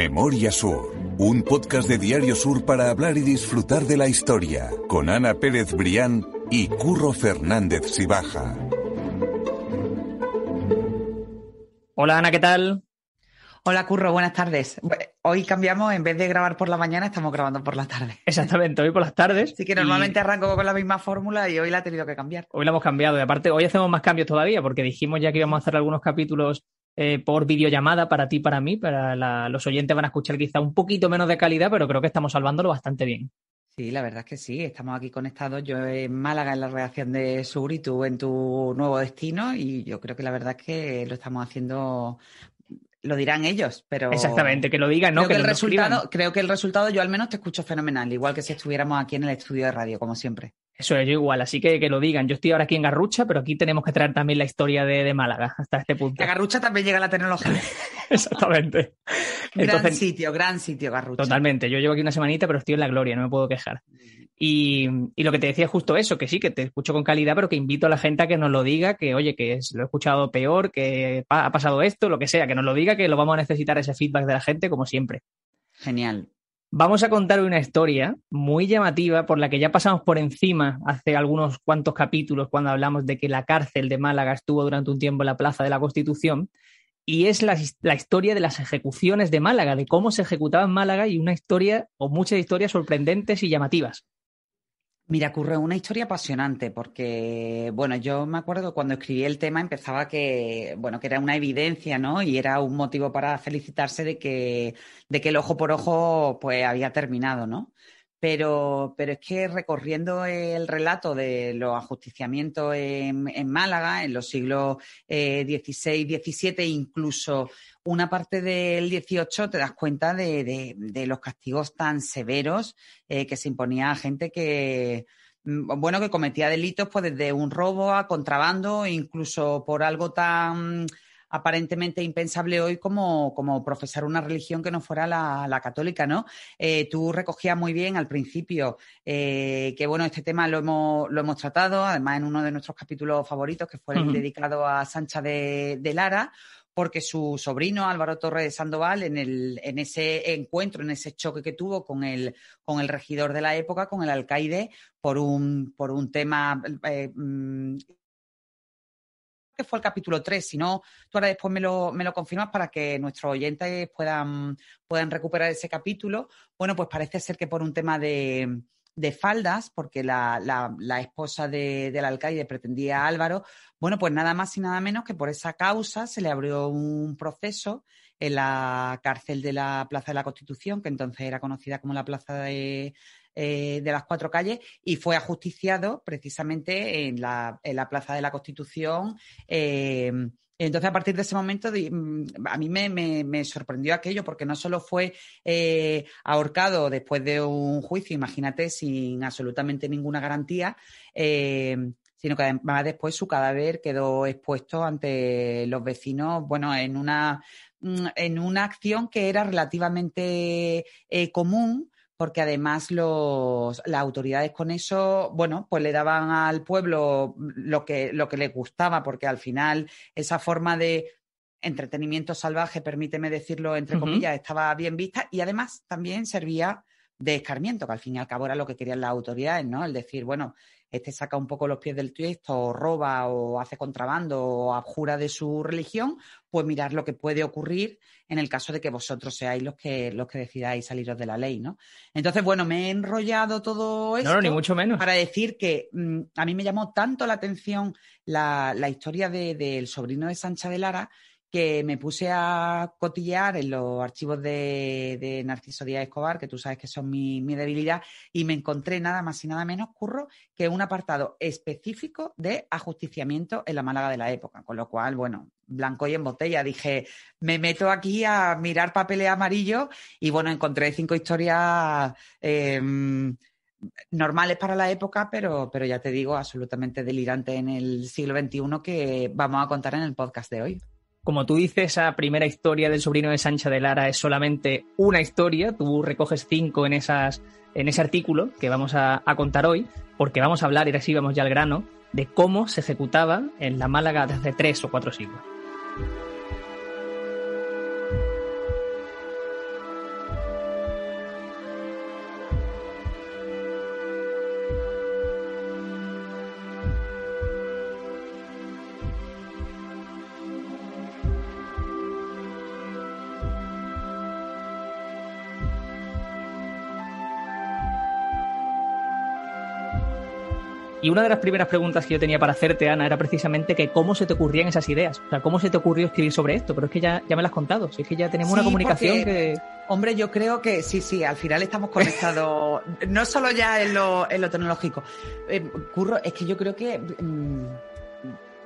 Memoria Sur, un podcast de Diario Sur para hablar y disfrutar de la historia, con Ana Pérez Brián y Curro Fernández Sibaja. Hola Ana, ¿qué tal? Hola Curro, buenas tardes. Hoy cambiamos, en vez de grabar por la mañana, estamos grabando por la tarde. Exactamente, hoy por las tardes. Sí, que normalmente arranco con la misma fórmula y hoy la he tenido que cambiar. Hoy la hemos cambiado y aparte hoy hacemos más cambios todavía porque dijimos ya que íbamos a hacer algunos capítulos eh, por videollamada para ti, para mí, para los oyentes van a escuchar quizá un poquito menos de calidad, pero creo que estamos salvándolo bastante bien. Sí, la verdad es que sí, estamos aquí conectados. Yo en Málaga en la redacción de Sur y tú en tu nuevo destino y yo creo que la verdad es que lo estamos haciendo lo dirán ellos, pero. Exactamente, que lo digan, ¿no? Creo que, el resultado, creo que el resultado, yo al menos te escucho fenomenal, igual que si estuviéramos aquí en el estudio de radio, como siempre. Eso es, yo igual, así que que lo digan. Yo estoy ahora aquí en Garrucha, pero aquí tenemos que traer también la historia de, Málaga hasta este punto. La Garrucha también llega a la tecnología. Exactamente. gran sitio, gran sitio, Garrucha. Totalmente. Yo llevo aquí una semanita, pero estoy en la gloria, no me puedo quejar. Y, lo que te decía es justo eso, que sí, que te escucho con calidad, pero que invito a la gente a que nos lo diga, que oye, que lo he escuchado peor, que ha pasado esto, lo que sea, que nos lo diga, que lo vamos a necesitar ese feedback de la gente, como siempre. Genial. Vamos a contar una historia muy llamativa por la que ya pasamos por encima hace algunos cuantos capítulos cuando hablamos de que la cárcel de Málaga estuvo durante un tiempo en la Plaza de la Constitución. Y es la, historia de las ejecuciones de Málaga, de cómo se ejecutaba en Málaga y una historia o muchas historias sorprendentes y llamativas. Mira, ocurre una historia apasionante porque, bueno, yo me acuerdo cuando escribí el tema empezaba que, bueno, que era una evidencia, ¿no? Y era un motivo para felicitarse de que, de que el ojo por ojo, pues, había terminado, ¿no? Pero, pero es que recorriendo el relato de los ajusticiamientos en, Málaga en los siglos XVI, eh, XVII, incluso una parte del 18 te das cuenta de, los castigos tan severos eh, que se imponía a gente que, mm, bueno, que cometía delitos pues desde un robo a contrabando, incluso por algo tan aparentemente impensable hoy como, como profesar una religión que no fuera la, católica, ¿no? Eh, tú recogías muy bien al principio eh, que, bueno, este tema lo hemos, lo hemos tratado, además en uno de nuestros capítulos favoritos, que fue el dedicado a Sancha de, Lara, porque su sobrino Álvaro Torres de Sandoval, en, el, en ese encuentro, en ese choque que tuvo con el, con el regidor de la época, con el alcaide, por un, por un tema eh, mm, fue el capítulo 3, si no, tú ahora después me lo, me lo confirmas para que nuestros oyentes puedan, puedan recuperar ese capítulo. Bueno, pues parece ser que por un tema de, faldas, porque la, la, esposa de, del alcaide pretendía a Álvaro, bueno, pues nada más y nada menos que por esa causa se le abrió un proceso en la cárcel de la Plaza de la Constitución, que entonces era conocida como la Plaza de, eh, de las cuatro calles y fue ajusticiado precisamente en la, en la Plaza de la Constitución. Eh, entonces, a partir de ese momento, mm, a mí me, sorprendió aquello, porque no solo fue eh, ahorcado después de un juicio, imagínate, sin absolutamente ninguna garantía, sino que además después su cadáver quedó expuesto ante los vecinos, bueno, en una, mm, en una acción que era relativamente común porque además los, las autoridades con eso, bueno, pues le daban al pueblo lo que, lo que les gustaba, porque al final esa forma de entretenimiento salvaje, permíteme decirlo entre comillas, estaba bien vista y además también servía de escarmiento, que al fin y al cabo era lo que querían las autoridades, ¿no? El decir, bueno, este saca un poco los pies del tiesto, o roba, o hace contrabando, o abjura de su religión, pues mirar lo que puede ocurrir en el caso de que vosotros seáis los que, los que decidáis saliros de la ley, ¿no? Entonces, bueno, me he enrollado todo esto. No, ni mucho menos. Para decir que mm, a mí me llamó tanto la atención la, historia del sobrino de Sancha de Lara que me puse a cotillear en los archivos de, Narciso Díaz Escobar, que tú sabes que son mi, debilidad, y me encontré nada más y nada menos, curro, que un apartado específico de ajusticiamiento en la Málaga de la época. Con lo cual, bueno, blanco y en botella. Dije, me meto aquí a mirar papeles amarillos y bueno, encontré cinco historias. Em, normales para la época, pero, pero ya te digo, absolutamente delirantes en el siglo XXI que vamos a contar en el podcast de hoy como tú dices, esa primera historia del sobrino de Sancha de Lara es solamente una historia. Tú recoges cinco en, esas, en ese artículo que vamos a, contar hoy, porque vamos a hablar, y así vamos ya al grano, de cómo se ejecutaba en la Málaga desde tres o cuatro siglos. Y una de las primeras preguntas que yo tenía para hacerte, Ana, era precisamente que cómo se te ocurrían esas ideas. O sea, cómo se te ocurrió escribir sobre esto. Pero es que ya, ya me lo has contado. Si es que ya tenemos una comunicación que. Hombre, yo creo que sí, sí, al final estamos conectados, no solo ya en lo, en lo tecnológico. Eh, Curro, es que yo creo que. Mm,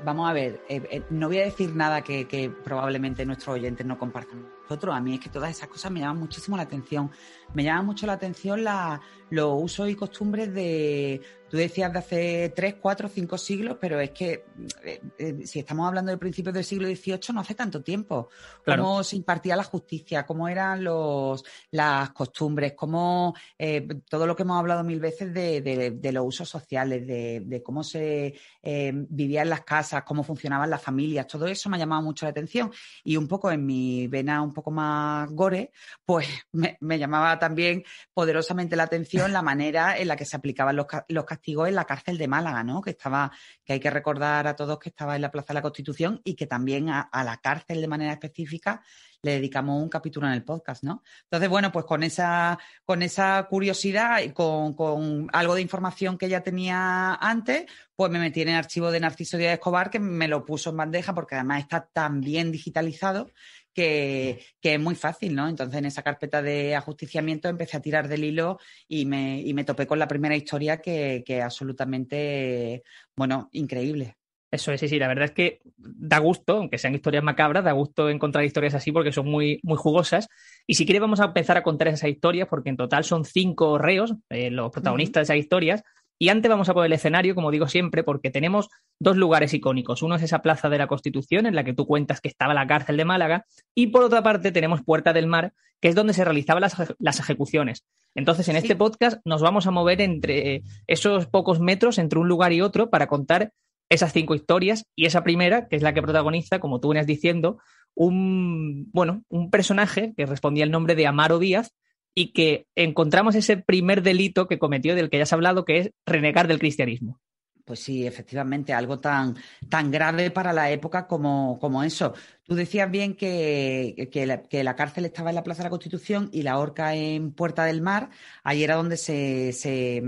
vamos a ver, eh, eh, no voy a decir nada que, que probablemente nuestros oyentes no compartan nosotros. A mí es que todas esas cosas me llaman muchísimo la atención. Me llama mucho la atención la, los usos y costumbres de, tú decías de hace tres, cuatro, cinco siglos, pero es que eh, eh, si estamos hablando del principio del siglo XVIII, no hace tanto tiempo. Cómo se impartía la justicia, cómo eran los, las costumbres, cómo eh, todo lo que hemos hablado mil veces de, los usos sociales, de, cómo se vivía en las casas, cómo funcionaban las familias, todo eso me ha llamado mucho la atención. Y un poco en mi vena un poco más gore, pues me, llamaba también poderosamente la atención la manera en la que se aplicaban los, castigos en la cárcel de Málaga, ¿no? Que estaba, que hay que recordar a todos que estaba en la Plaza de la Constitución y que también a, la cárcel de manera específica le dedicamos un capítulo en el podcast, ¿no? Entonces, bueno, pues con esa, con esa curiosidad y con, con algo de información que ya tenía antes, pues me metí en el archivo de Narciso Díaz Escobar, que me lo puso en bandeja porque además está tan bien digitalizado que, es muy fácil, ¿no? Entonces en esa carpeta de ajusticiamiento empecé a tirar del hilo y me, y me topé con la primera historia que, que absolutamente, bueno, increíble. Eso es, sí, sí, la verdad es que da gusto, aunque sean historias macabras, da gusto encontrar historias así porque son muy, muy jugosas. Y si quieres vamos a empezar a contar esas historias, porque en total son cinco reos, eh, los protagonistas de esas historias, y antes vamos a poner el escenario, como digo siempre, porque tenemos dos lugares icónicos. Uno es esa Plaza de la Constitución, en la que tú cuentas que estaba la cárcel de Málaga, y por otra parte tenemos Puerta del Mar, que es donde se realizaban las, ejecuciones. Entonces, en este podcast nos vamos a mover entre esos pocos metros entre un lugar y otro para contar esas cinco historias y esa primera, que es la que protagoniza, como tú venías diciendo, un, bueno, un personaje que respondía el nombre de Amaro Díaz, y que encontramos ese primer delito que cometió, del que ya has hablado, que es renegar del cristianismo. Pues sí, efectivamente, algo tan, tan grave para la época como, como eso. Tú decías bien que, que, la, cárcel estaba en la Plaza de la Constitución y la horca en Puerta del Mar. Ahí era donde se, se,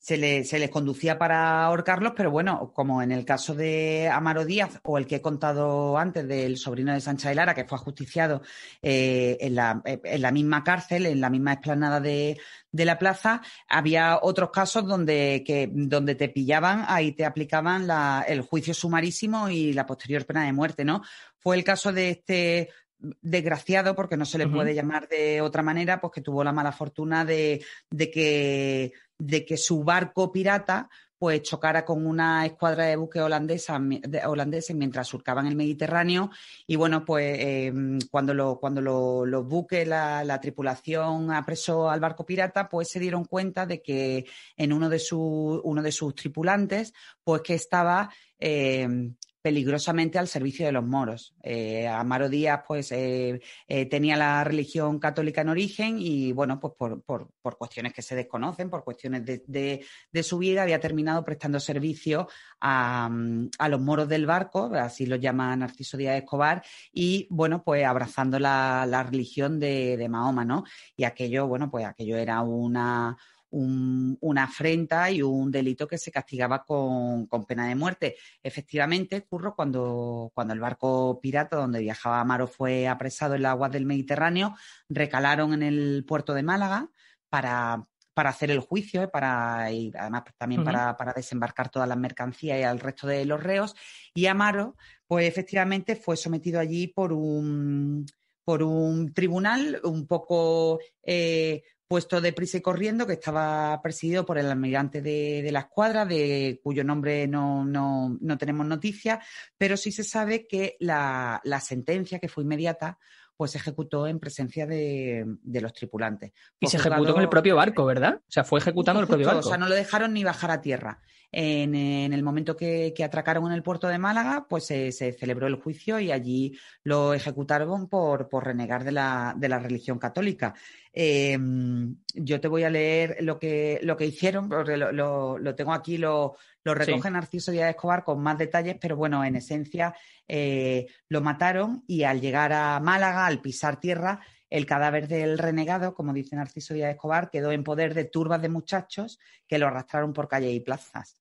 mm, se, les conducía para ahorcarlos, pero bueno, como en el caso de Amaro Díaz o el que he contado antes del sobrino de Sancha de Lara, que fue ajusticiado eh, en, la, en, la, misma cárcel, en la misma explanada de, la plaza, había otros casos donde, que, donde te pillaban, ahí te aplicaban el juicio sumarísimo y la posterior pena de muerte, ¿no? Fue el caso de este desgraciado, porque no se le puede llamar de otra manera, pues que tuvo la mala fortuna de, de que de que su barco pirata pues chocara con una escuadra de buques holandesa, holandeses mientras surcaban el Mediterráneo. Y bueno, pues em, cuando, lo, cuando los buques, la, tripulación apresó al barco pirata, pues se dieron cuenta de que en uno de, su, uno de sus tripulantes, pues que estaba em, peligrosamente al servicio de los moros. Eh, Amaro Díaz, pues, eh, eh, tenía la religión católica en origen y, bueno, pues por, por, cuestiones que se desconocen, por cuestiones de, de, su vida, había terminado prestando servicio a, a, los moros del barco, así lo llama Narciso Díaz Escobar, y, bueno, pues abrazando la, la religión de, de Mahoma, ¿no? Y aquello, bueno, pues aquello era una una afrenta y un delito que se castigaba con, pena de muerte. Efectivamente, Curro, cuando, cuando el barco pirata donde viajaba Amaro fue apresado en las aguas del Mediterráneo, recalaron en el puerto de Málaga para, para hacer el juicio, ¿eh? para, y además también para, para, desembarcar todas las mercancías y al resto de los reos. Y Amaro, pues efectivamente fue sometido allí por un, por un tribunal un poco eh, puesto de prisa y corriendo, que estaba presidido por el almirante de, la escuadra, de cuyo nombre no, no, no, tenemos noticia, pero sí se sabe que la, la sentencia, que fue inmediata, pues se ejecutó en presencia de, los tripulantes. Y se ejecutó en el propio barco, ¿verdad? O sea, fue ejecutando en el propio barco. O sea, no lo dejaron ni bajar a tierra. En, el momento que, atracaron en el puerto de Málaga, pues se, celebró el juicio y allí lo ejecutaron por, por renegar de la, de la religión católica. Em, yo te voy a leer lo que, lo que hicieron, porque lo, tengo aquí, lo, lo recoge Narciso Díaz Escobar con más detalles, pero bueno, en esencia eh, lo mataron y al llegar a Málaga, al pisar tierra, el cadáver del renegado, como dice Narciso Díaz Escobar, quedó en poder de turbas de muchachos que lo arrastraron por calles y plazas.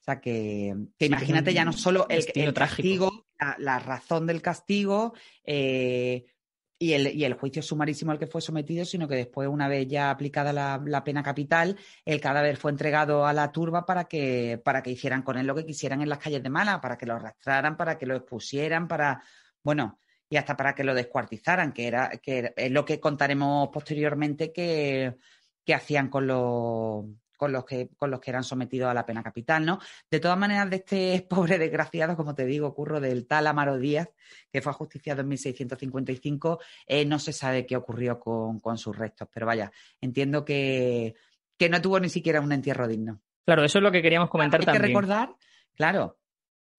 sea que, imagínate ya no solo el, castigo, la, razón del castigo eh, y, el, juicio sumarísimo al que fue sometido, sino que después, una vez ya aplicada la, pena capital, el cadáver fue entregado a la turba para que, para que hicieran con él lo que quisieran en las calles de Mala, para que lo arrastraran, para que lo expusieran, para, bueno, y hasta para que lo descuartizaran, que era, que es lo que contaremos posteriormente que, que hacían con los con los que, con los que eran sometidos a la pena capital, ¿no? De todas maneras, de este pobre desgraciado, como te digo, curro del tal Amaro Díaz, que fue ajusticiado en 1655, eh, no se sabe qué ocurrió con, sus restos. Pero vaya, entiendo que, que no tuvo ni siquiera un entierro digno. Claro, eso es lo que queríamos comentar hay también. Hay que recordar, claro,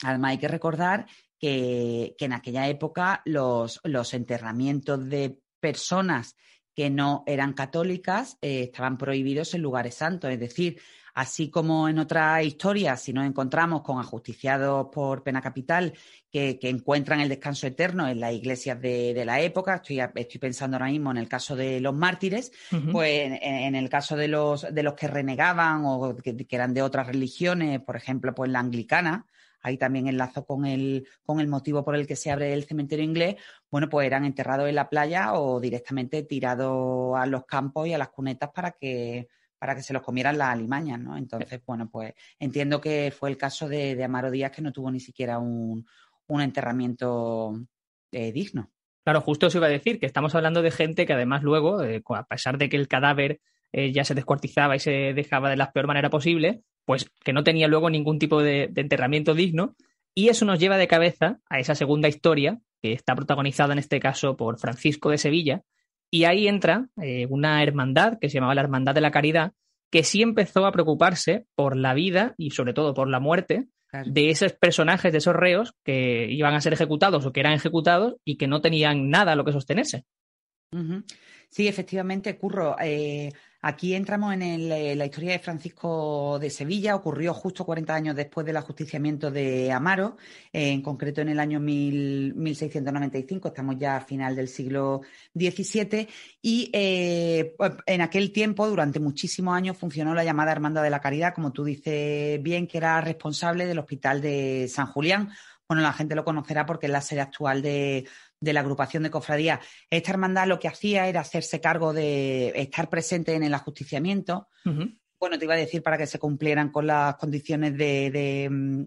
además hay que recordar que, que en aquella época los, los enterramientos de personas que no eran católicas eh, estaban prohibidos en lugares santos. Es decir, así como en otras historias, si nos encontramos con ajusticiados por pena capital que, encuentran el descanso eterno en las iglesias de, la época, estoy, estoy, pensando ahora mismo en el caso de los mártires, pues en, el caso de los, de los que renegaban o que, que, eran de otras religiones, por ejemplo, pues la anglicana, ahí también enlazo con el, con el motivo por el que se abre el cementerio inglés, bueno, pues eran enterrados en la playa o directamente tirados a los campos y a las cunetas para que para que se los comieran las alimañas, ¿no? Entonces, bueno, pues entiendo que fue el caso de, Amaro Díaz que no tuvo ni siquiera un, enterramiento eh, digno. Claro, justo eso iba a decir, que estamos hablando de gente que además luego, eh, a pesar de que el cadáver eh, ya se descuartizaba y se dejaba de la peor manera posible, pues que no tenía luego ningún tipo de, enterramiento digno. Y eso nos lleva de cabeza a esa segunda historia, que está protagonizada en este caso por Francisco de Sevilla. Y ahí entra eh, una hermandad que se llamaba la Hermandad de la Caridad, que sí empezó a preocuparse por la vida y sobre todo por la muerte de esos personajes, de esos reos que iban a ser ejecutados o que eran ejecutados y que no tenían nada a lo que sostenerse. Sí, efectivamente, Curro. Eh, Aquí entramos en eh, la historia de Francisco de Sevilla. Ocurrió justo 40 años después del ajusticiamiento de Amaro, en concreto en el año 1695. Estamos ya a final del siglo XVII. Y eh, en aquel tiempo, durante muchísimos años, funcionó la llamada Hermandad de la Caridad, como tú dices bien, que era responsable del Hospital de San Julián. Bueno, la gente lo conocerá porque es la sede actual de, de la agrupación de cofradías. Esta hermandad lo que hacía era hacerse cargo de estar presente en el ajusticiamiento. Bueno, te iba a decir para que se cumplieran con las condiciones de,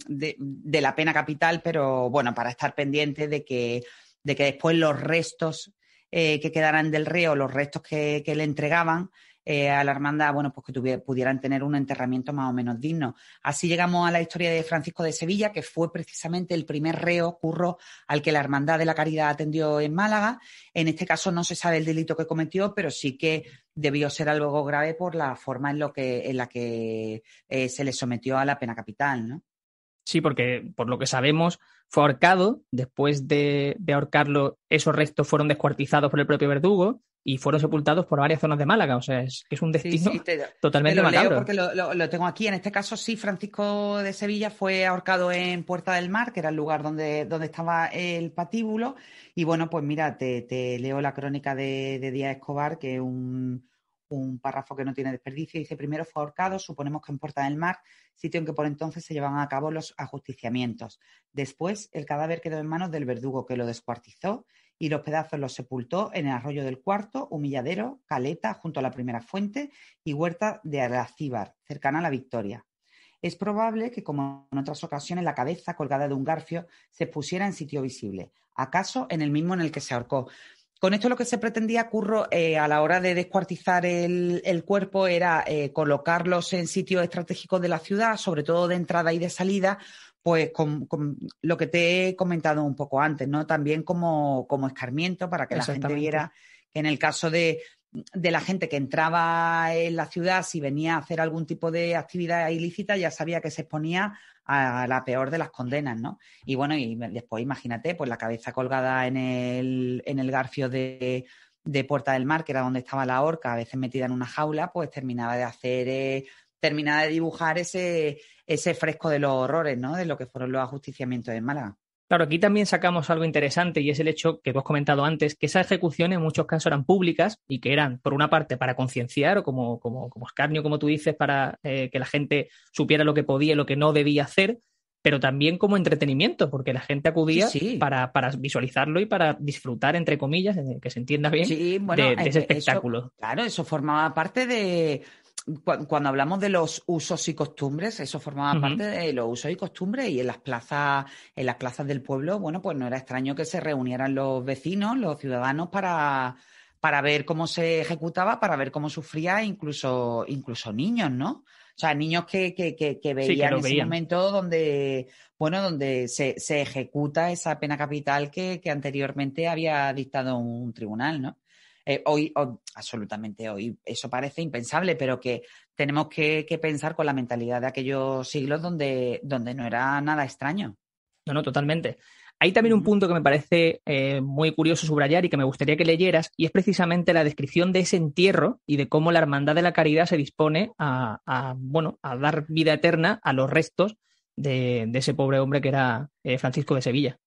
de, la pena capital, pero bueno, para estar pendiente de que, de que después los restos eh, que quedaran del reo, los restos que, que le entregaban, eh, a la hermandad, bueno, pues que pudieran tener un enterramiento más o menos digno. Así llegamos a la historia de Francisco de Sevilla, que fue precisamente el primer reo curro al que la Hermandad de la Caridad atendió en Málaga. En este caso no se sabe el delito que cometió, pero sí que debió ser algo grave por la forma en, lo que, en la que eh, se le sometió a la pena capital, ¿no? Sí, porque por lo que sabemos fue ahorcado. Después de, de ahorcarlo, esos restos fueron descuartizados por el propio verdugo y fueron sepultados por varias zonas de Málaga. O sea, es que es un destino totalmente macabro. porque lo, tengo aquí. En este caso, sí, Francisco de Sevilla fue ahorcado en Puerta del Mar, que era el lugar donde, donde estaba el patíbulo. Y bueno, pues mira, te, leo la crónica de, de Díaz Escobar, que es un, un párrafo que no tiene desperdicio. Dice, primero fue ahorcado, suponemos que en Puerta del Mar, sitio en que por entonces se llevaban a cabo los ajusticiamientos. Después, el cadáver quedó en manos del verdugo, que lo descuartizó y los pedazos los sepultó en el arroyo del cuarto, humilladero, caleta, junto a la primera fuente y huerta de Aracíbar, cercana a la Victoria. Es probable que, como en otras ocasiones, la cabeza colgada de un garfio se pusiera en sitio visible, acaso en el mismo en el que se ahorcó. Con esto lo que se pretendía, Curro, eh, a la hora de descuartizar el, cuerpo era eh, colocarlos en sitios estratégicos de la ciudad, sobre todo de entrada y de salida, pues con, lo que te he comentado un poco antes, ¿no? También como, escarmiento para que la gente viera que en el caso de, la gente que entraba en la ciudad, si venía a hacer algún tipo de actividad ilícita, ya sabía que se exponía a la peor de las condenas, ¿no? Y bueno, y después imagínate, pues la cabeza colgada en el, en el garfio de, Puerta del Mar, que era donde estaba la horca, a veces metida en una jaula, pues terminaba de hacer, eh, terminaba de dibujar ese, ese fresco de los horrores, ¿no? De lo que fueron los ajusticiamientos en Málaga. Claro, aquí también sacamos algo interesante y es el hecho que tú has comentado antes, que esas ejecuciones en muchos casos eran públicas y que eran, por una parte, para concienciar o como, como, como escarnio, como tú dices, para eh, que la gente supiera lo que podía y lo que no debía hacer, pero también como entretenimiento, porque la gente acudía Para, para, visualizarlo y para disfrutar, entre comillas, que se entienda bien, de, ese espectáculo. claro, eso formaba parte de, cuando hablamos de los usos y costumbres, eso formaba parte de los usos y costumbres y en las plazas, en las plazas del pueblo, bueno, pues no era extraño que se reunieran los vecinos, los ciudadanos para, para ver cómo se ejecutaba, para ver cómo sufría, incluso, incluso niños, ¿no? O sea, niños que, que, que, veían ese momento donde, bueno, donde se, se ejecuta esa pena capital que, que anteriormente había dictado un tribunal, ¿no? Eh, hoy, absolutamente hoy, eso parece impensable, pero que tenemos que, pensar con la mentalidad de aquellos siglos donde, donde no era nada extraño. No, no, totalmente. Hay también un punto que me parece eh, muy curioso subrayar y que me gustaría que leyeras, y es precisamente la descripción de ese entierro y de cómo la Hermandad de la Caridad se dispone a, bueno, a dar vida eterna a los restos de, ese pobre hombre que era eh, Francisco de Sevilla.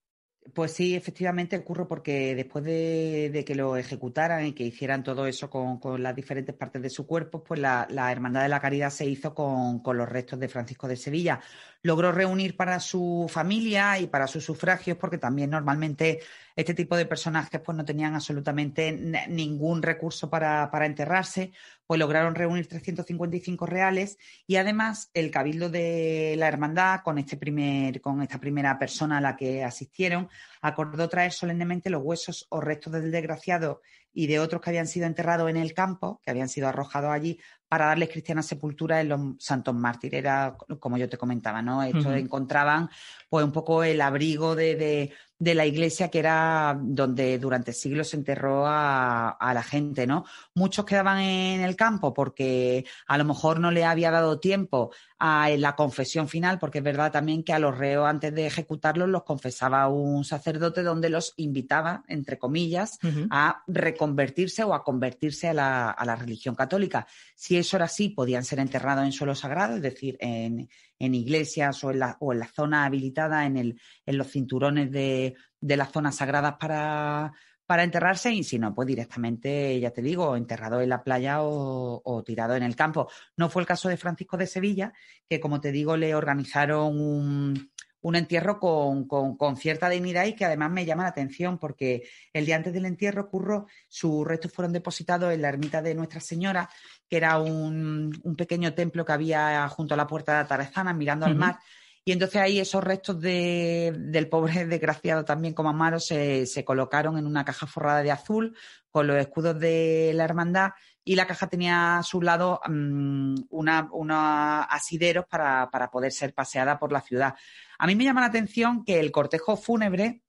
Pues sí, efectivamente ocurre porque después de, que lo ejecutaran y que hicieran todo eso con, las diferentes partes de su cuerpo, pues la, Hermandad de la Caridad se hizo con, los restos de Francisco de Sevilla. Logró reunir para su familia y para sus sufragios, porque también normalmente este tipo de personajes pues no tenían absolutamente ningún recurso para, para enterrarse, pues lograron reunir 355 reales y además el cabildo de la hermandad con este primer con esta primera persona a la que asistieron acordó traer solemnemente los huesos o restos del desgraciado y de otros que habían sido enterrados en el campo, que habían sido arrojados allí para darles cristiana sepultura en los santos mártires. Era como yo te comentaba, ¿no? Esto encontraban pues un poco el abrigo de, de la iglesia que era donde durante siglos se enterró a, la gente, ¿no? Muchos quedaban en el campo porque a lo mejor no le había dado tiempo a la confesión final, porque es verdad también que a los reos antes de ejecutarlos los confesaba un sacerdote donde los invitaba, entre comillas, a reconvertirse o a convertirse a la, a la religión católica. Si eso era así, podían ser enterrados en suelo sagrado, es decir, en, en iglesias o en la, o en la zona habilitada, en, el, en los cinturones de, de las zonas sagradas para, para enterrarse y si no, pues directamente, ya te digo, enterrado en la playa o, o, tirado en el campo. No fue el caso de Francisco de Sevilla, que como te digo, le organizaron un, un entierro con, con, cierta dignidad y que además me llama la atención porque el día antes del entierro ocurrió, sus restos fueron depositados en la ermita de Nuestra Señora, que era un, un pequeño templo que había junto a la puerta de Atarezana, mirando al mar. Y entonces ahí esos restos de, del pobre desgraciado también como Amaro se, se colocaron en una caja forrada de azul con los escudos de la hermandad y la caja tenía a su lado mm, unos asideros para, para, poder ser paseada por la ciudad. A mí me llama la atención que el cortejo fúnebre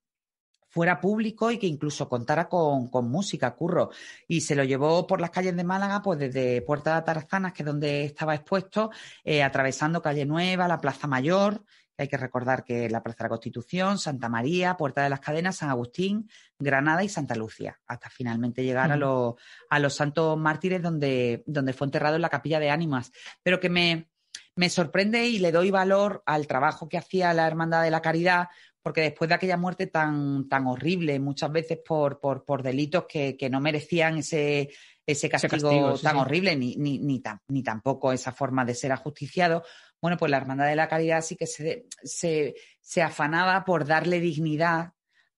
fuera público y que incluso contara con, música, curro. Y se lo llevó por las calles de Málaga, pues desde Puerta de Tarzanas, que es donde estaba expuesto, eh, atravesando Calle Nueva, la Plaza Mayor, hay que recordar que la Plaza de la Constitución, Santa María, Puerta de las Cadenas, San Agustín, Granada y Santa Lucía, hasta finalmente llegar a, los, a los santos mártires donde, donde fue enterrado en la capilla de ánimas. Pero que me, me sorprende y le doy valor al trabajo que hacía la Hermandad de la Caridad, porque después de aquella muerte tan, tan horrible, muchas veces por, por, por delitos que, que, no merecían ese, ese castigo, tan horrible, ni, ni, ni, ni, tampoco esa forma de ser ajusticiado, bueno, pues la Hermandad de la Caridad sí que se, se, se afanaba por darle dignidad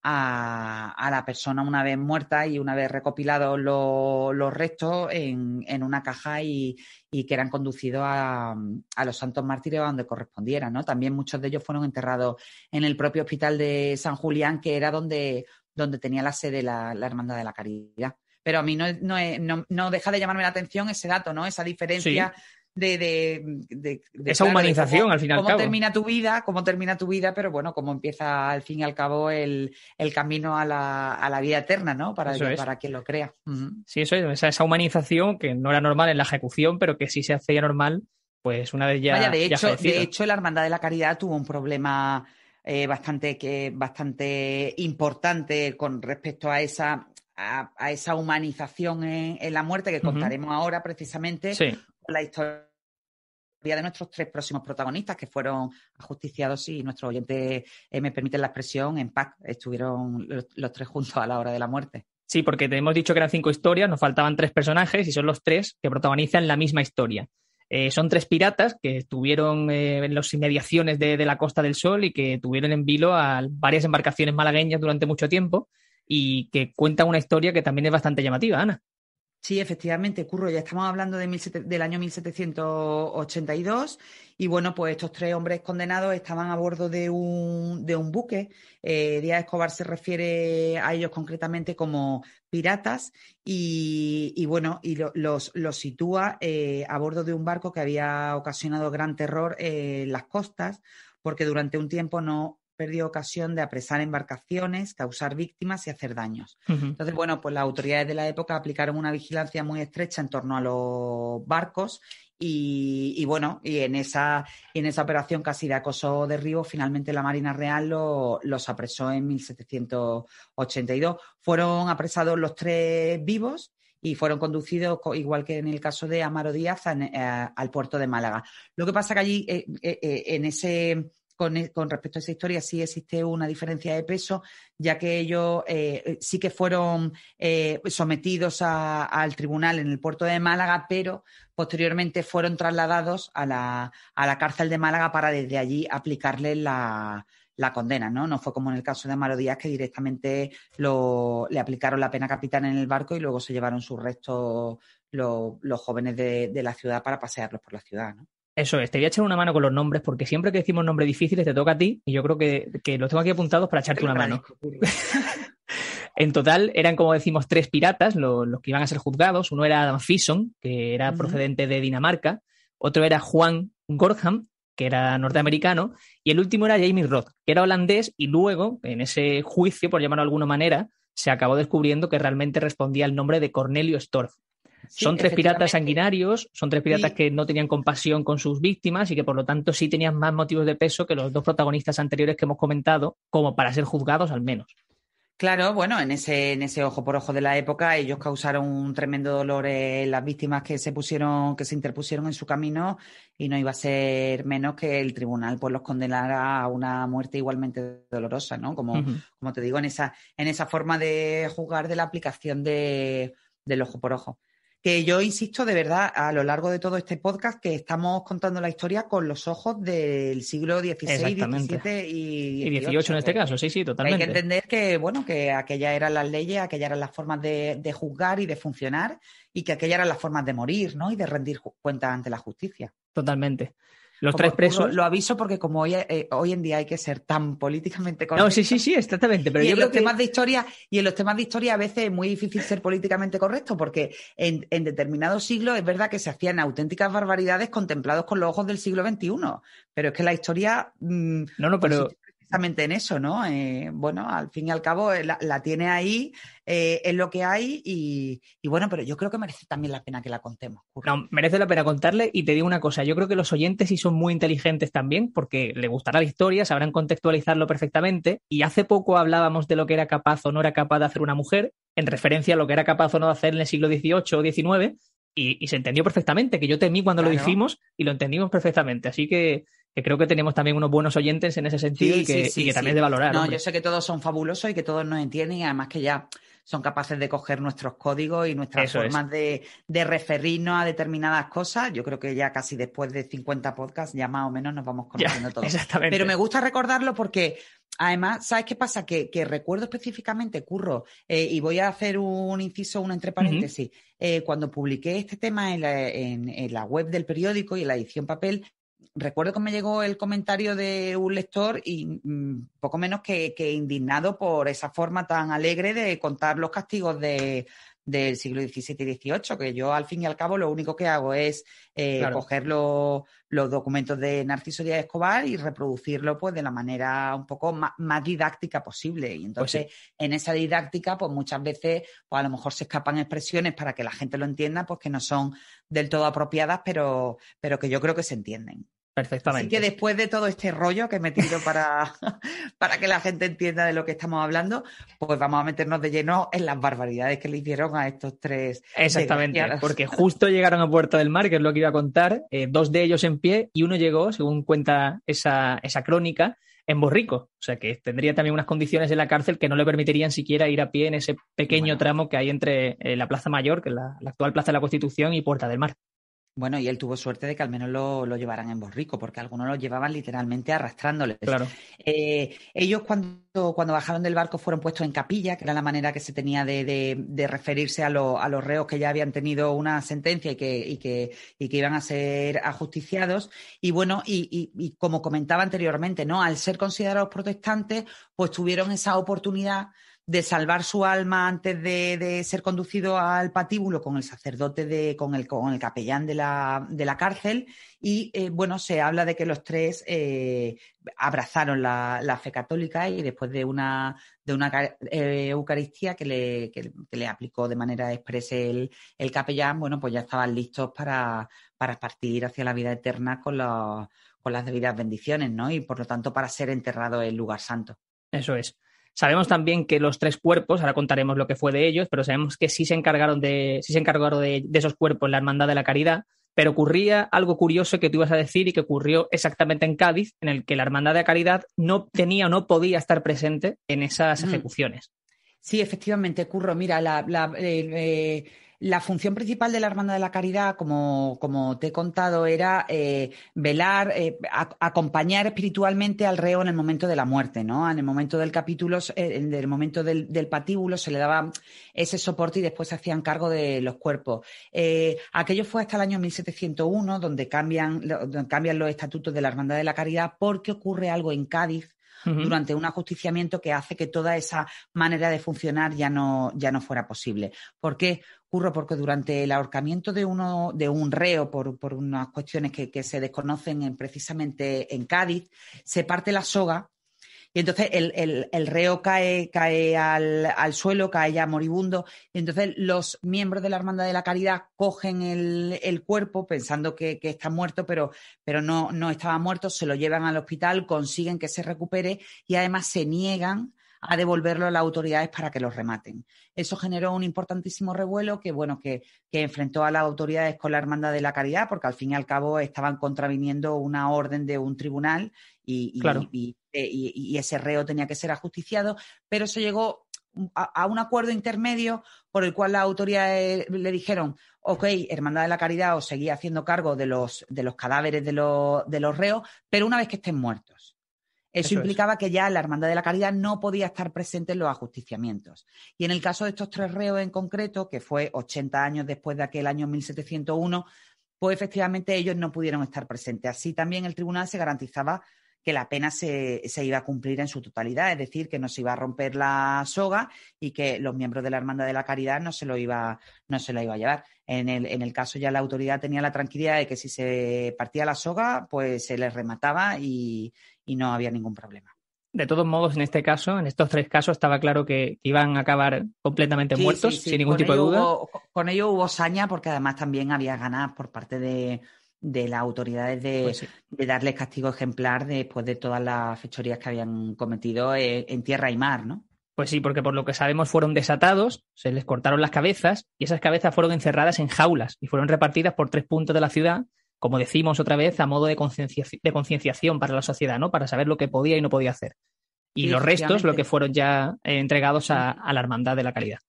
a, la persona una vez muerta y una vez recopilados los restos en, en, una caja y, y que eran conducidos a, a, los santos mártires donde correspondieran, ¿no? También muchos de ellos fueron enterrados en el propio hospital de San Julián, que era donde, donde tenía la sede la, la Hermandad de la Caridad. Pero a mí no, no, no, no, deja de llamarme la atención ese dato, ¿no? Esa diferencia de, esa humanización al final. Cómo termina tu vida, cómo termina tu vida, pero bueno, cómo empieza al fin y al cabo el, camino a la, a la, vida eterna, ¿no? Para, para quien lo crea. Sí, eso es, esa, humanización que no era normal en la ejecución, pero que sí se hacía normal, pues una vez ya. Vaya, de hecho, de hecho, la Hermandad de la Caridad tuvo un problema eh, bastante, que, bastante importante con respecto a esa a, esa humanización en, la muerte que contaremos ahora precisamente la historia de nuestros tres próximos protagonistas que fueron ajusticiados y nuestros oyentes eh, me permiten la expresión en PAC, estuvieron los, tres juntos a la hora de la muerte. Sí, porque te hemos dicho que eran cinco historias, nos faltaban tres personajes y son los tres que protagonizan la misma historia. Eh, son tres piratas que estuvieron eh, en las inmediaciones de, la Costa del Sol y que tuvieron en vilo a varias embarcaciones malagueñas durante mucho tiempo y que cuentan una historia que también es bastante llamativa, Ana. Sí, efectivamente, Curro, ya estamos hablando del año 1782 y bueno, pues estos tres hombres condenados estaban a bordo de un, de un buque. Eh, Díaz Escobar se refiere a ellos concretamente como piratas y, bueno, y los, los, sitúa eh, a bordo de un barco que había ocasionado gran terror en las costas porque durante un tiempo no perdió ocasión de apresar embarcaciones, causar víctimas y hacer daños. Entonces, bueno, pues las autoridades de la época aplicaron una vigilancia muy estrecha en torno a los barcos y, bueno, y en esa, en esa operación casi de acoso derribo, finalmente la Marina Real los apresó en 1782. Fueron apresados los tres vivos y fueron conducidos, igual que en el caso de Amaro Díaz, eh, al puerto de Málaga. Lo que pasa que allí, eh, eh, en ese e, con, respecto a esa historia sí existe una diferencia de peso, ya que ellos eh, sí que fueron eh, sometidos al tribunal en el puerto de Málaga, pero posteriormente fueron trasladados a la, a la cárcel de Málaga para desde allí aplicarles la, condena, ¿no? No fue como en el caso de Amaro Díaz, que directamente le aplicaron la pena capital en el barco y luego se llevaron sus restos los, jóvenes de, la ciudad para pasearlos por la ciudad. Eso es, te voy a echar una mano con los nombres, porque siempre que decimos nombres difíciles te toca a ti, y yo creo que, los tengo aquí apuntados para echarte una mano. en total eran, como decimos, tres piratas los, que iban a ser juzgados. Uno era Adam Fison, que era procedente de Dinamarca, otro era Juan Gorham, que era norteamericano, y el último era Jamie Roth, que era holandés, y luego, en ese juicio, por llamarlo de alguna manera, se acabó descubriendo que realmente respondía al nombre de Cornelio Storff son tres piratas sanguinarios, son tres piratas que no tenían compasión con sus víctimas y que por lo tanto sí tenían más motivos de peso que los dos protagonistas anteriores que hemos comentado, como para ser juzgados al menos. Claro, bueno, en ese, en ese ojo por ojo de la época, ellos causaron un tremendo dolor en las víctimas que se pusieron, que se interpusieron en su camino, y no iba a ser menos que el tribunal pues los condenara a una muerte igualmente dolorosa, ¿no? Como, como te digo, en esa, en esa forma de juzgar de la aplicación de, del ojo por ojo que yo insisto de verdad a lo largo de todo este podcast que estamos contando la historia con los ojos del siglo XVI, XVII y XVIII. en este caso, sí, sí, totalmente. Hay que entender que, bueno, que aquellas eran las leyes, aquellas eran las formas de, de juzgar y de funcionar y que aquellas eran las formas de morir, ¿no? Y de rendir cuentas ante la justicia. Totalmente. Los tres presos. Lo, aviso porque como hoy, eh, hoy, en día hay que ser tan políticamente correcto. No, sí, sí, sí, exactamente. Pero y en los temas de historia, y en los temas de historia a veces es muy difícil ser políticamente correcto, porque en, en determinados siglos es verdad que se hacían auténticas barbaridades contemplados con los ojos del siglo XXI. Pero es que la historia. Mm, no, no, pero precisamente en eso, ¿no? Eh, bueno, al fin y al cabo eh, la, tiene ahí, eh, es lo que hay y, bueno, pero yo creo que merece también la pena que la contemos. No, merece la pena contarle y te digo una cosa, yo creo que los oyentes sí son muy inteligentes también porque le gustará la historia, sabrán contextualizarlo perfectamente y hace poco hablábamos de lo que era capaz o no era capaz de hacer una mujer en referencia a lo que era capaz o no de hacer en el siglo XVIII o XIX y, se entendió perfectamente, que yo temí cuando lo dijimos y lo entendimos perfectamente. Así que que creo que tenemos también unos buenos oyentes en ese sentido y que, también es de valorar. No, yo sé que todos son fabulosos y que todos nos entienden y además que ya son capaces de coger nuestros códigos y nuestras formas de, referirnos a determinadas cosas. Yo creo que ya casi después de 50 podcasts ya más o menos nos vamos conociendo todos. Exactamente. Pero me gusta recordarlo porque Además, ¿sabes qué pasa? Que, recuerdo específicamente, Curro, eh, y voy a hacer un inciso, uno entre paréntesis. Eh, cuando publiqué este tema en la, en la, web del periódico y en la edición papel, recuerdo que me llegó el comentario de un lector y mm, poco menos que, indignado por esa forma tan alegre de contar los castigos de, del siglo XVII y XVIII, que yo al fin y al cabo lo único que hago es eh, coger los, documentos de Narciso Díaz Escobar y reproducirlo pues de la manera un poco más, didáctica posible. Y pues entonces en esa didáctica pues muchas veces pues a lo mejor se escapan expresiones para que la gente lo entienda pues que no son del todo apropiadas, pero, pero que yo creo que se entienden. Perfectamente. Así que después de todo este rollo que he metido para, para que la gente entienda de lo que estamos hablando, pues vamos a meternos de lleno en las barbaridades que le hicieron a estos tres. Exactamente, porque justo llegaron a Puerta del Mar, que es lo que iba a contar, eh, dos de ellos en pie y uno llegó, según cuenta esa, esa crónica, en Borrico. O sea que tendría también unas condiciones en la cárcel que no le permitirían siquiera ir a pie en ese pequeño tramo que hay entre eh, la Plaza Mayor, que es la, actual Plaza de la Constitución, y Puerta del Mar. Bueno, y él tuvo suerte de que al menos lo, llevaran en Borrico, porque algunos lo llevaban literalmente arrastrándoles. Claro. Eh, ellos cuando, cuando bajaron del barco fueron puestos en capilla, que era la manera que se tenía de, referirse a, a, los reos que ya habían tenido una sentencia y que, y que, y que iban a ser ajusticiados. Y bueno, y, y como comentaba anteriormente, ¿no? Al ser considerados protestantes, pues tuvieron esa oportunidad de salvar su alma antes de, ser conducido al patíbulo con el sacerdote, de, con, el, con el capellán de la, de la cárcel. Y eh, bueno, se habla de que los tres eh, abrazaron la, fe católica y después de una, de una eh, Eucaristía que le, que, le, aplicó de manera expresa el, el, capellán, bueno, pues ya estaban listos para, para partir hacia la vida eterna con, con las debidas bendiciones, ¿no? Y por lo tanto para ser enterrado en lugar santo. Eso es. Sabemos también que los tres cuerpos, ahora contaremos lo que fue de ellos, pero sabemos que sí se encargaron de, sí se encargaron de, esos cuerpos en la Hermandad de la Caridad, pero ocurría algo curioso que tú ibas a decir y que ocurrió exactamente en Cádiz, en el que la Hermandad de la Caridad no tenía o no podía estar presente en esas ejecuciones. Sí, efectivamente, Curro. Mira, la, eh, la función principal de la Hermandad de la Caridad, como, como te he contado, era eh, velar, eh, acompañar espiritualmente al reo en el momento de la muerte, ¿no? En el momento del capítulo, eh, en el momento del, patíbulo, se le daba ese soporte y después se hacían cargo de los cuerpos. aquello fue hasta el año 1701, donde cambian, donde cambian los estatutos de la Hermandad de la Caridad, porque ocurre algo en Cádiz durante un ajusticiamiento que hace que toda esa manera de funcionar ya no, ya no fuera posible. ¿Por qué? Porque durante el ahorcamiento de uno de un reo por, por unas cuestiones que, que se desconocen precisamente en Cádiz, se parte la soga y entonces el, reo cae, cae al, suelo, cae ya moribundo. Y entonces los miembros de la Hermandad de la Caridad cogen el, cuerpo pensando que, está muerto, pero, pero no, no estaba muerto, se lo llevan al hospital, consiguen que se recupere y además se niegan a devolverlo a las autoridades para que los rematen. Eso generó un importantísimo revuelo que, bueno, que, enfrentó a las autoridades con la Hermandad de la Caridad, porque al fin y al cabo estaban contraviniendo una orden de un tribunal y, y, ese reo tenía que ser ajusticiado, pero se llegó a, un acuerdo intermedio por el cual las autoridades le dijeron, ok, Hermandad de la Caridad os seguía haciendo cargo de los, de los cadáveres de los, de los reos, pero una vez que estén muertos. Eso, implicaba que ya la Hermandad de la Caridad no podía estar presente en los ajusticiamientos. Y en el caso de estos tres reos en concreto, que fue 80 años después de aquel año 1701, pues efectivamente ellos no pudieron estar presentes. Así también el tribunal se garantizaba que la pena se, iba a cumplir en su totalidad, es decir, que no se iba a romper la soga y que los miembros de la Hermandad de la Caridad no se lo iba, no se la iba a llevar. En el, en el caso ya la autoridad tenía la tranquilidad de que si se partía la soga, pues se les remataba y, no había ningún problema. De todos modos, en este caso, en estos tres casos, estaba claro que, iban a acabar completamente muertos, sin ningún tipo de duda. con ello hubo saña, porque además también había ganas por parte de, de las autoridades pues de, darles castigo ejemplar después de todas las fechorías que habían cometido en, tierra y mar, ¿no? Pues sí, porque por lo que sabemos fueron desatados, se les cortaron las cabezas y esas cabezas fueron encerradas en jaulas y fueron repartidas por tres puntos de la ciudad, como decimos otra vez, a modo de concienciación para la sociedad, ¿no? Para saber lo que podía y no podía hacer. Y los restos, lo que fueron ya eh, entregados a, la Hermandad de la Caridad.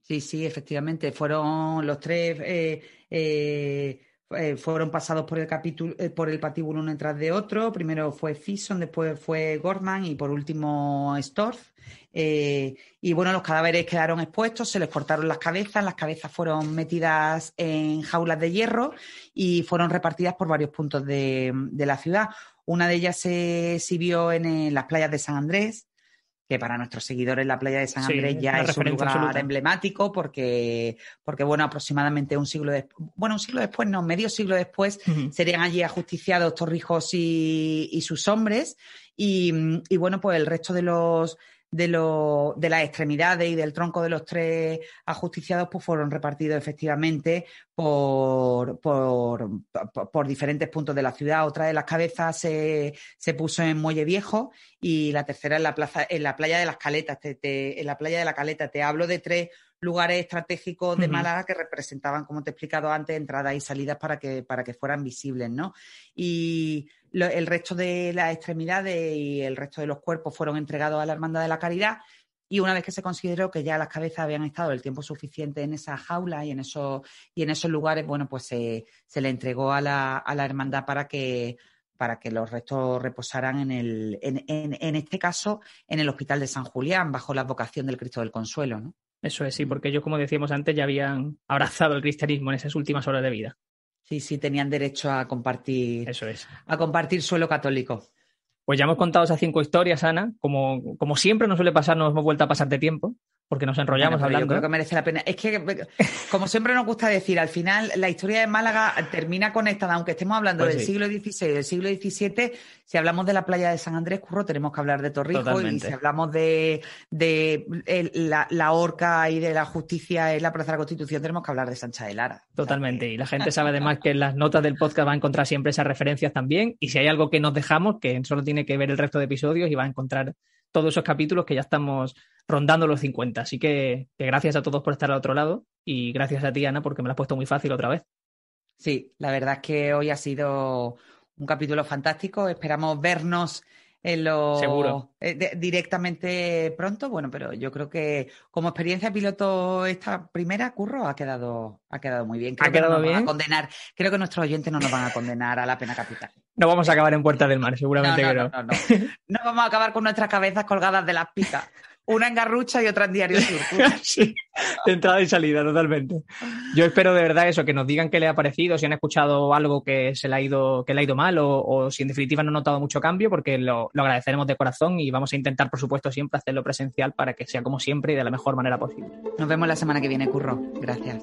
Sí, sí, efectivamente. Fueron los tres eh, eh, eh, fueron pasados por el capítulo, eh, por el patíbulo uno tras de otro. Primero fue Fison, después fue Gorman y por último Storff. Eh, y bueno, los cadáveres quedaron expuestos, se les cortaron las cabezas, las cabezas fueron metidas en jaulas de hierro y fueron repartidas por varios puntos de, la ciudad. Una de ellas se exhibió en las playas de San Andrés, que para nuestros seguidores la playa de San Andrés ya es un lugar emblemático porque, porque, bueno, aproximadamente un siglo después, bueno, un siglo después, no, medio siglo después, serían allí ajusticiados Torrijos y, sus hombres. Y, bueno, pues el resto de los, de, de las extremidades y del tronco de los tres ajusticiados pues fueron repartidos efectivamente por, por, diferentes puntos de la ciudad. Otra de las cabezas se, puso en Muelle Viejo y la tercera en la plaza, en la playa de las Caletas. en la playa de la Caleta. Te hablo de tres lugares estratégicos de Málaga que representaban, como te he explicado antes, entradas y salidas para que, para que fueran visibles, ¿no? Y el resto de las extremidades y el resto de los cuerpos fueron entregados a la Hermandad de la Caridad. Y una vez que se consideró que ya las cabezas habían estado el tiempo suficiente en esa jaula y en esos, y en esos lugares, bueno, pues se, le entregó a la, a la hermandad para que, para que los restos reposaran en, el, en, en, este caso en el Hospital de San Julián, bajo la vocación del Cristo del Consuelo. ¿no? Eso es, sí, porque ellos, como decíamos antes, ya habían abrazado el cristianismo en esas últimas horas de vida. Sí, sí, tenían derecho a compartir. Eso es. A compartir suelo católico. Pues ya hemos contado esas cinco historias, Ana. Como, como siempre nos suele pasar, nos hemos vuelto a pasar de tiempo porque nos enrollamos hablando. Yo creo que merece la pena. Es que, como siempre nos gusta decir, al final la historia de Málaga termina conectada, aunque estemos hablando pues del siglo XVI y del siglo XVII. Si hablamos de la playa de San Andrés Curro, tenemos que hablar de Torrijos. Y si hablamos de, la, horca y de la justicia en la Plaza de la Constitución, tenemos que hablar de Sancha de Lara. Totalmente. Y la gente sabe además que en las notas del podcast va a encontrar siempre esas referencias también. Y si hay algo que nos dejamos, que solo tiene que ver el resto de episodios y va a encontrar todos esos capítulos que ya estamos rondando los 50. Así que, gracias a todos por estar al otro lado y gracias a ti, Ana, porque me lo has puesto muy fácil otra vez. Sí, la verdad es que hoy ha sido un capítulo fantástico. Esperamos vernos en lo Seguro. Eh, directamente pronto. Bueno, pero yo creo que como experiencia piloto esta primera curro ha quedado ha quedado muy bien. Creo ¿Ha quedado bien? a condenar. Creo que nuestros oyentes no nos van a condenar a la pena capital. No vamos a acabar en Puerta del Mar, seguramente no, no, no, no, no. vamos a acabar con nuestras cabezas colgadas de las picas. Una en Garrucha y otra en Diario Sur. sí, de entrada y salida, totalmente. Yo espero de verdad eso, que nos digan qué le ha parecido, si han escuchado algo que se le ha ido, que le ha ido mal o, si en definitiva no han notado mucho cambio, porque lo, lo, agradeceremos de corazón y vamos a intentar, por supuesto, siempre hacerlo presencial para que sea como siempre y de la mejor manera posible. Nos vemos la semana que viene, Curro. Gracias.